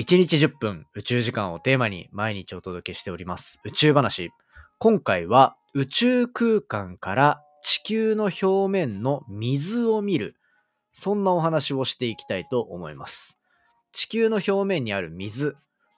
1日10分宇宙時間をテーマに毎日お届けしております宇宙話。今回は宇宙空間から地球の表面の水を見る。そんなお話をしていきたいと思います。地球の表面にある水、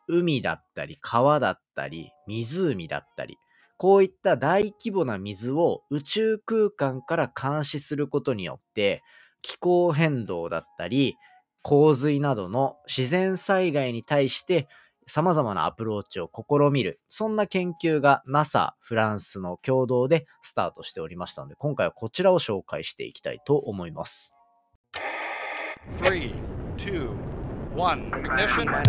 海だったり川だったり湖だったり、こういった大規模な水を宇宙空間から監視することによって気候変動だったり洪水などの自然災害に対して様々なアプローチを試みる。そんな研究が NASA、フランスの共同でスタートしておりましたので、今回はこちらを紹介していきたいと思います。Three, two, one. Ignition. Space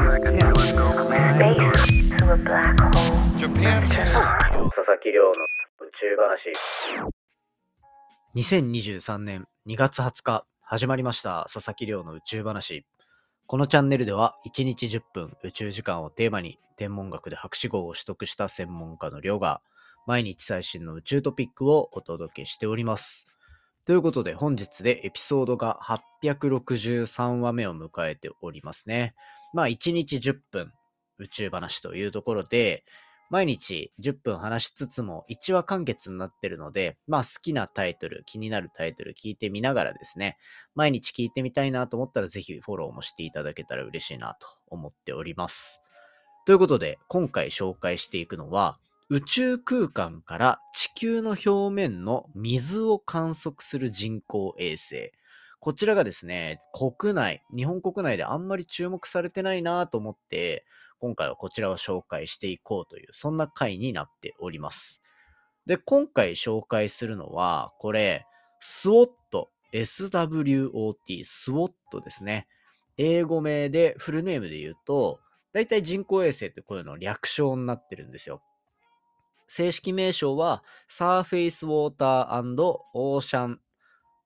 to a black hole. Japan. 佐々木亮の宇宙話。2023年2月20日、始まりました佐々木亮の宇宙話。このチャンネルでは1日10分宇宙時間をテーマに天文学で博士号を取得した専門家の亮が毎日最新の宇宙トピックをお届けしております。ということで本日でエピソードが863話目を迎えておりますね。まあ1日10分宇宙話というところで毎日10分話しつつも1話完結になってるので、まあ好きなタイトル、気になるタイトル聞いてみながらですね、毎日聞いてみたいなと思ったらぜひフォローもしていただけたら嬉しいなと思っております。ということで、今回紹介していくのは、宇宙空間から地球の表面の水を観測する人工衛星。こちらがですね、国内、日本国内であんまり注目されてないなと思って、今回はこちらを紹介していこうという、そんな回になっております。で、今回紹介するのは、これ、SWOT、SWOT、SWOT ですね。英語名で、フルネームで言うと、だいたい人工衛星ってこういうの略称になってるんですよ。正式名称は、Surface Water and Ocean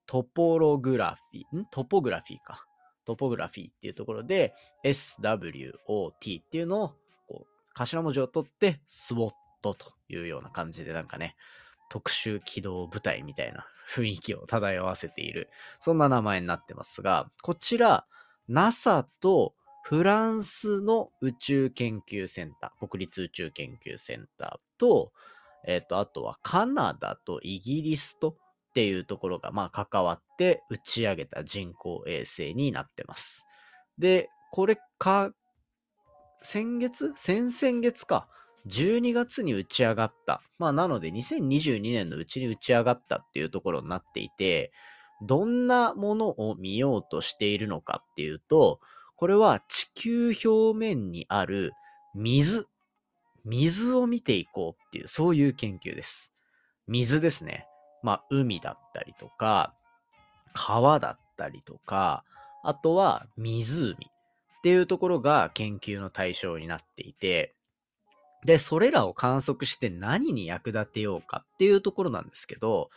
Topography、ん？トポグラフィーか。トポグラフィーっていうところで、SWOT っていうのを、こう、頭文字を取って、SWOT というような感じで、なんかね、特殊機動部隊みたいな雰囲気を漂わせている、そんな名前になってますが、こちら、NASA とフランスの宇宙研究センター、国立宇宙研究センターと、えっ、と、あとはカナダとイギリスとっていうところが、まあ、関わって打ち上げた人工衛星になってます。で、これか、先月？先々月か。12月に打ち上がった。まあ、なので2022年のうちに打ち上がったっていうところになっていて、どんなものを見ようとしているのかっていうと、これは地球表面にある水。水を見ていこうっていう、そういう研究です。水ですね。まあ、海だったりとか、川だったりとか、あとは湖っていうところが研究の対象になっていて、で、それらを観測して何に役立てようかっていうところなんですけど、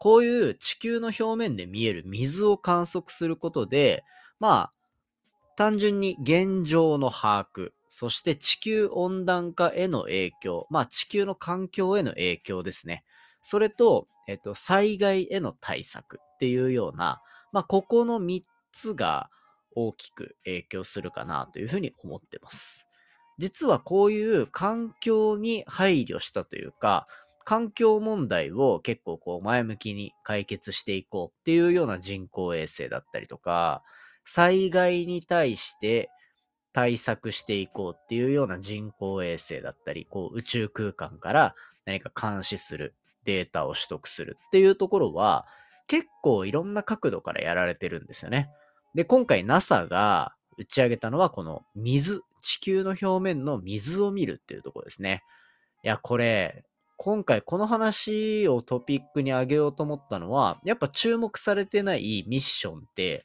こういう地球の表面で見える水を観測することで、まあ、単純に現状の把握、そして地球温暖化への影響、まあ地球の環境への影響ですね。それと、えっと、災害への対策っていうような、まあここの3つが大きく影響するかなというふうに思ってます。実はこういう環境に配慮したというか、環境問題を結構こう前向きに解決していこうっていうような人工衛星だったりとか、災害に対して対策していこうっていうような人工衛星だったり、こう宇宙空間から何か監視する、データを取得するっていうところは、結構いろんな角度からやられてるんですよね。で、今回 NASA が打ち上げたのはこの水、地球の表面の水を見るっていうところですね。いや、これ、今回この話をトピックに挙げようと思ったのは、やっぱ注目されてないミッションって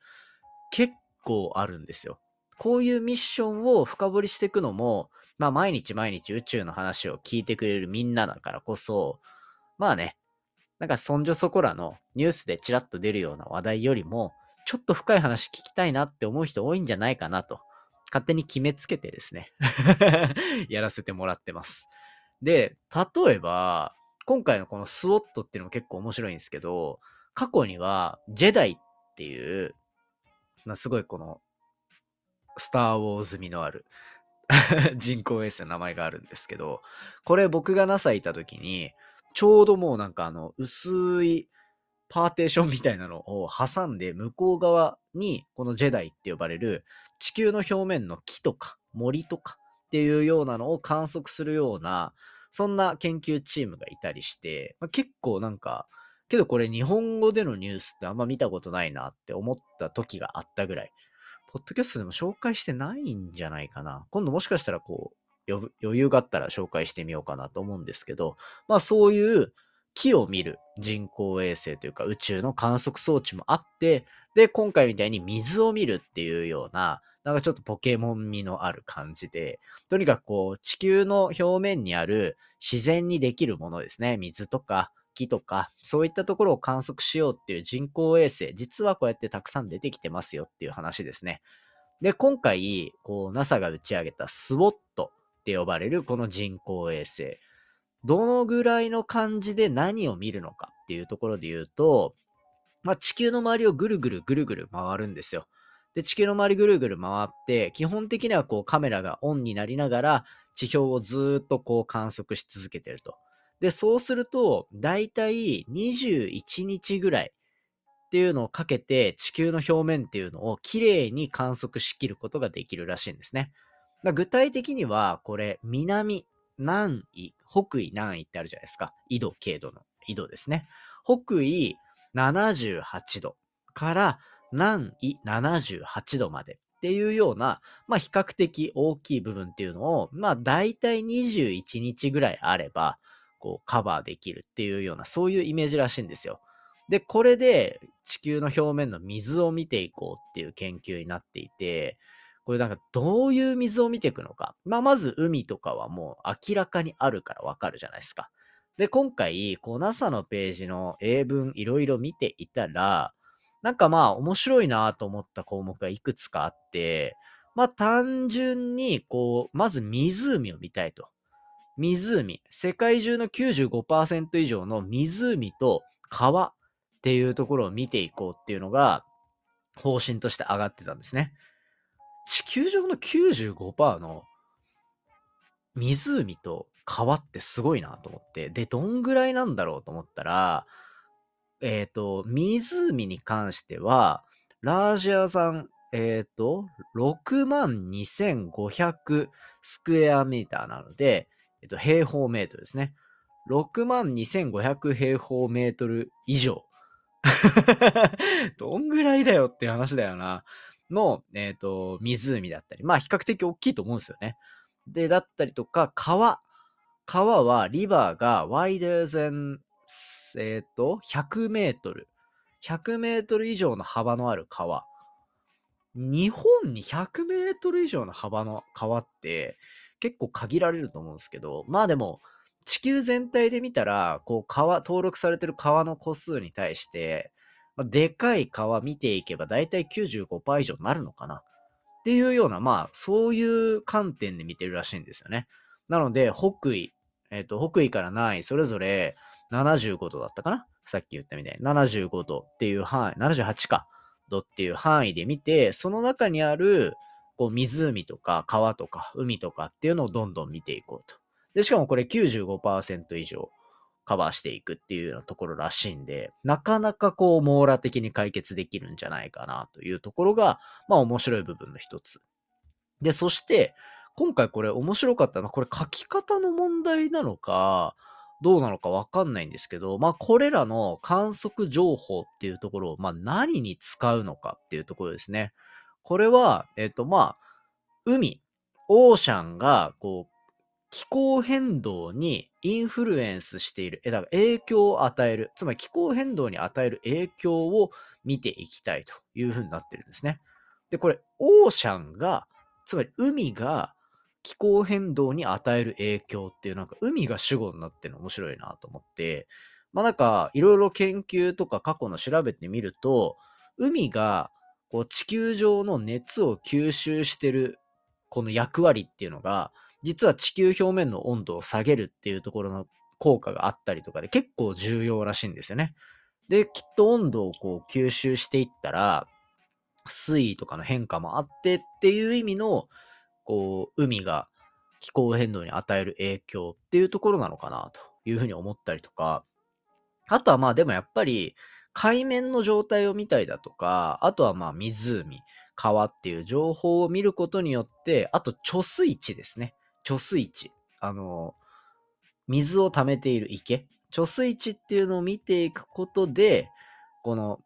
結構あるんですよ。こういうミッションを深掘りしていくのも、まあ毎日毎日宇宙の話を聞いてくれるみんなだからこそ、まあね、なんかそんじょそこらのニュースでチラッと出るような話題よりも、ちょっと深い話聞きたいなって思う人多いんじゃないかなと、勝手に決めつけてですね、やらせてもらってます。で、例えば、今回のこのスウォットっていうのも結構面白いんですけど、過去にはジェダイっていう、まあすごいこの、スター・ウォーズ味のある 人工衛星の名前があるんですけど、これ僕が NASA いた時に、ちょうどもうなんかあの、薄いパーテーションみたいなのを挟んで、向こう側に、このジェダイって呼ばれる、地球の表面の木とか森とかっていうようなのを観測するような、そんな研究チームがいたりして、まあ、結構なんか、けどこれ日本語でのニュースってあんま見たことないなって思った時があったぐらい。ポッドキャストでも紹介してないんじゃないかな。今度もしかしたらこう、余裕があったら紹介してみようかなと思うんですけど、まあそういう木を見る人工衛星というか宇宙の観測装置もあって、で、今回みたいに水を見るっていうような、なんかちょっとポケモン味のある感じで、とにかくこう、地球の表面にある自然にできるものですね。水とか木とか、そういったところを観測しようっていう人工衛星、実はこうやってたくさん出てきてますよっていう話ですね。で、今回、こう、NASA が打ち上げたスウォットって呼ばれるこの人工衛星。どのぐらいの感じで何を見るのかっていうところで言うと、まあ、地球の周りをぐるぐるぐるぐる回るんですよ。で、地球の周りぐるぐる回って、基本的にはこうカメラがオンになりながら、地表をずっとこう観測し続けてると。で、そうすると、だいたい21日ぐらいっていうのをかけて、地球の表面っていうのをきれいに観測しきることができるらしいんですね。具体的には、これ、南、南緯、北緯、南緯ってあるじゃないですか。緯度、経度の緯度ですね。北緯78度から南緯78度までっていうような、まあ比較的大きい部分っていうのを、まあ大体21日ぐらいあれば、こうカバーできるっていうような、そういうイメージらしいんですよ。で、これで地球の表面の水を見ていこうっていう研究になっていて、これなんかどういう水を見ていくのか。まあまず海とかはもう明らかにあるからわかるじゃないですか。で、今回、こう NASA のページの英文いろいろ見ていたら、なんかまあ面白いなと思った項目がいくつかあって、まあ単純にこう、まず湖を見たいと。湖。世界中の95%以上の湖と川っていうところを見ていこうっていうのが方針として上がってたんですね。地球上の95%の湖と川ってすごいなと思って、で、どんぐらいなんだろうと思ったら、えっ、ー、と、湖に関しては、ラージアさん、えっ、ー、と、62,500スクエアメーターなので、えっ、ー、と、平方メートルですね。62,500平方メートル以上。どんぐらいだよって話だよな。の、えっ、と、湖だったり。まあ、比較的大きいと思うんですよね。で、だったりとか、川。川は、リバーが wider than えっ、ー、と、100メートル。100メートル以上の幅のある川。日本に100メートル以上の幅の川って結構限られると思うんですけど、まあでも、地球全体で見たら、こう川、登録されてる川の個数に対して、まあ、でかい川見ていけば大体95%以上になるのかなっていうような、まあ、そういう観点で見てるらしいんですよね。なので、北緯、えっ、ー、と、北緯から南緯、それぞれ、75度だったかな？さっき言ったみたいに。75度っていう範囲、78か。度っていう範囲で見て、その中にある、こう、湖とか川とか海とかっていうのをどんどん見ていこうと。で、しかもこれ95%以上カバーしていくっていうようなところらしいんで、なかなかこう、網羅的に解決できるんじゃないかなというところが、まあ面白い部分の一つ。で、そして、今回これ面白かったのは、これ書き方の問題なのか、どうなのかわかんないんですけど、まあ、これらの観測情報っていうところを、まあ、何に使うのかっていうところですね。これは、えっ、と、まあ、海、オーシャンが、こう、気候変動にインフルエンスしている、だから影響を与える、つまり気候変動に与える影響を見ていきたいというふうになってるんですね。で、これ、オーシャンが、つまり海が気候変動に与える影響っていう、なんか海が主語になってるの面白いなと思って、まあなんかいろいろ研究とか過去の調べてみると、海がこう地球上の熱を吸収してるこの役割っていうのが、実は地球表面の温度を下げるっていうところの効果があったりとかで結構重要らしいんですよね。で、きっと温度をこう吸収していったら、水位とかの変化もあってっていう意味の、こう、海が気候変動に与える影響っていうところなのかなというふうに思ったりとか、あとはまあでもやっぱり海面の状態を見たりだとか、あとはまあ湖、川っていう情報を見ることによって、あと貯水池ですね。貯水池。あの、水を溜めている池。貯水池っていうのを見ていくことで、この、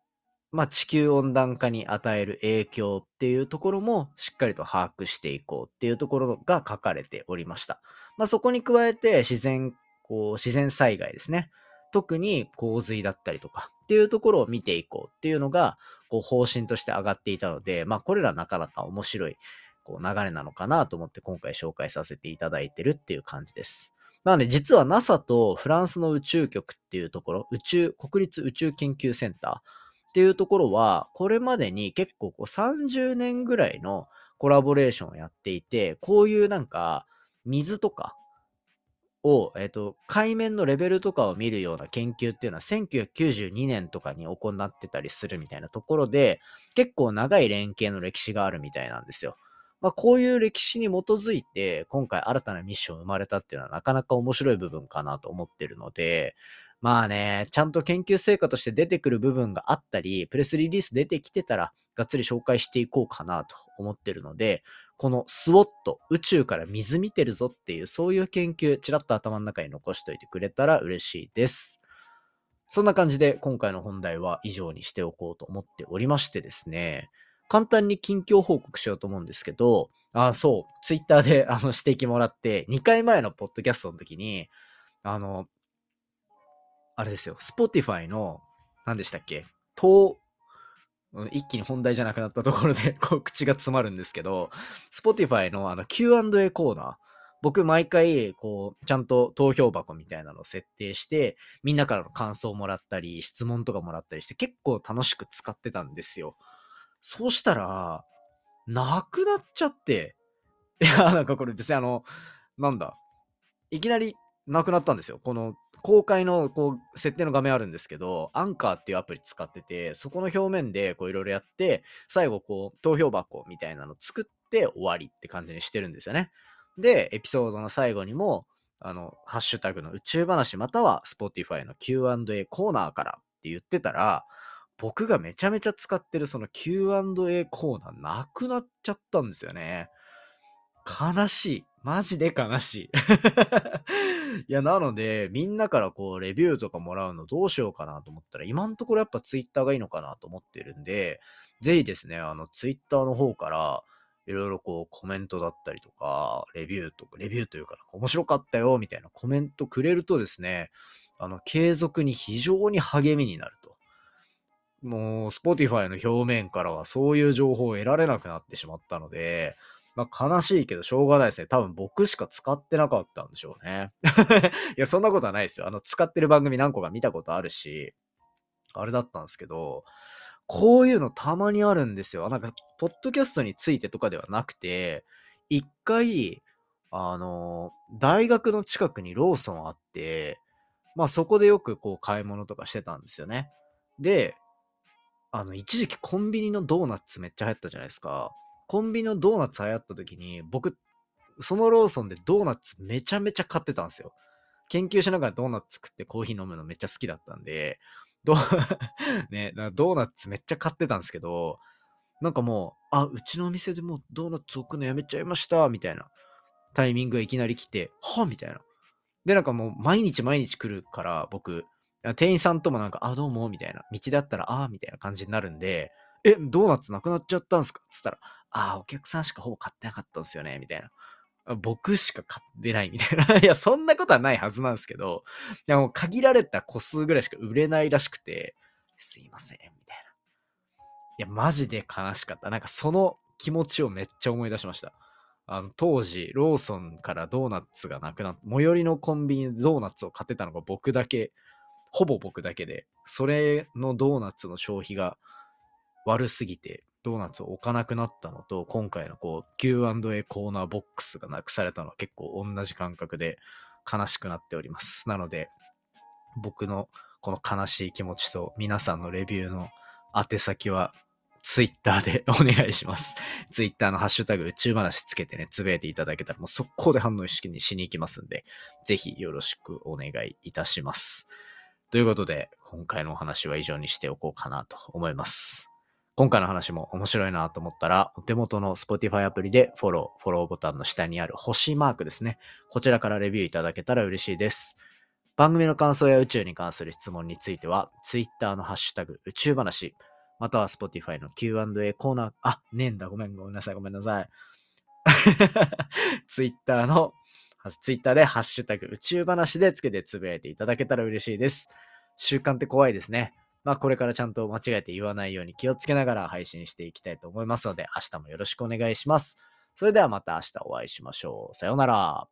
まあ、地球温暖化に与える影響っていうところもしっかりと把握していこうっていうところが書かれておりました。まあ、そこに加えて自然、こう、自然災害ですね。特に洪水だったりとかっていうところを見ていこうっていうのが、こう方針として上がっていたので、まあこれらなかなか面白いこう流れなのかなと思って今回紹介させていただいてるっていう感じです。なので実は NASA とフランスの宇宙局っていうところ、宇宙、国立宇宙研究センターっていうところは、これまでに結構こう30年ぐらいのコラボレーションをやっていて、こういうなんか水とかを、えっ、と、海面のレベルとかを見るような研究っていうのは1992年とかに行ってたりするみたいなところで、結構長い連携の歴史があるみたいなんですよ。まあ、こういう歴史に基づいて、今回新たなミッション生まれたっていうのはなかなか面白い部分かなと思ってるので、まあね、ちゃんと研究成果として出てくる部分があったり、プレスリリース出てきてたら、がっつり紹介していこうかなと思ってるので、このスウォット、宇宙から水見てるぞっていう、そういう研究、ちらっと頭の中に残しといてくれたら嬉しいです。そんな感じで今回の本題は以上にしておこうと思っておりましてですね、簡単に近況報告しようと思うんですけど、あ、そう、ツイッターであの指摘もらって、2回前のポッドキャストの時に、あの、あれですよ、Spotify の、何でしたっけ、東一気に本題じゃなくなったところで こう口が詰まるんですけど、Spotify のあの Q&A コーナー、僕毎回、こう、ちゃんと投票箱みたいなのを設定して、みんなからの感想をもらったり、質問とかもらったりして、結構楽しく使ってたんですよ。そうしたら、なくなっちゃって、いや、なんかこれ別にあの、なんだ、いきなりなくなったんですよ。この公開のこう設定の画面あるんですけど、アンカーっていうアプリ使ってて、そこの表面でこういろいろやって、最後こう投票箱みたいなの作って終わりって感じにしてるんですよね。で、エピソードの最後にも、あの、ハッシュタグの宇宙話または Spotify の Q&A コーナーからって言ってたら、僕がめちゃめちゃ使ってるその Q&A コーナーなくなっちゃったんですよね。悲しい。マジで悲しい。いや、なので、みんなからこう、レビューとかもらうのどうしようかなと思ったら、今のところやっぱツイッターがいいのかなと思ってるんで、ぜひですね、あの、ツイッターの方から、いろいろこう、コメントだったりとか、レビューとか、レビューというか、面白かったよ、みたいなコメントくれるとですね、あの、継続に非常に励みになると。もう、Spotify の表面からはそういう情報を得られなくなってしまったので、まあ、悲しいけどしょうがないですね。多分僕しか使ってなかったんでしょうね。いや、そんなことはないですよ。あの、使ってる番組何個か見たことあるし、あれだったんですけど、こういうのたまにあるんですよ。なんか、ポッドキャストについてとかではなくて、一回、あの、大学の近くにローソンあって、まあそこでよくこう買い物とかしてたんですよね。で、あの、一時期コンビニのドーナツめっちゃ流行ったじゃないですか。コンビニのドーナツ流行った時に、僕、そのローソンでドーナツめちゃめちゃ買ってたんですよ。研究しながらドーナツ作ってコーヒー飲むのめっちゃ好きだったんで、ド ね、ドーナツめっちゃ買ってたんですけど、なんかもう、あ、うちのお店でもうドーナツ置くのやめちゃいました、みたいなタイミングがいきなり来て、はみたいな。で、なんかもう毎日毎日来るから、僕、店員さんともなんか、あ、どうも、みたいな。道だったら、ああ、みたいな感じになるんで、え、ドーナツなくなっちゃったんすか？つったら、ああ、お客さんしかほぼ買ってなかったんですよね、みたいな。僕しか買ってないみたいな。いや、そんなことはないはずなんですけど、でも限られた個数ぐらいしか売れないらしくて、すいません、みたいな。いや、マジで悲しかった。なんかその気持ちをめっちゃ思い出しました。あの当時、ローソンからドーナツがなくなって、最寄りのコンビニでドーナツを買ってたのが僕だけ、ほぼ僕だけで、それのドーナツの消費が悪すぎて、ドーナツを置かなくなったのと、今回のこう Q&A コーナーボックスがなくされたのは結構同じ感覚で悲しくなっております。なので、僕のこの悲しい気持ちと皆さんのレビューの宛先はツイッターで お願いします。ツイッターのハッシュタグ宇宙話つけてね、つぶやいていただけたらもう速攻で反応式にしに行きますんで、ぜひよろしくお願いいたします。ということで、今回のお話は以上にしておこうかなと思います。今回の話も面白いなと思ったら、お手元の Spotify アプリでフォロー、フォローボタンの下にある星マークですね。こちらからレビューいただけたら嬉しいです。番組の感想や宇宙に関する質問については、Twitter のハッシュタグ宇宙話、または Spotify の Q&A コーナー、あ、ねえんだ、ごめん、ごめんなさい、ごめんなさい。Twitter の、Twitter でハッシュタグ宇宙話でつけてつぶやいていただけたら嬉しいです。習慣って怖いですね。まあこれからちゃんと間違えて言わないように気をつけながら配信していきたいと思いますので、明日もよろしくお願いします。それではまた明日お会いしましょう。さようなら。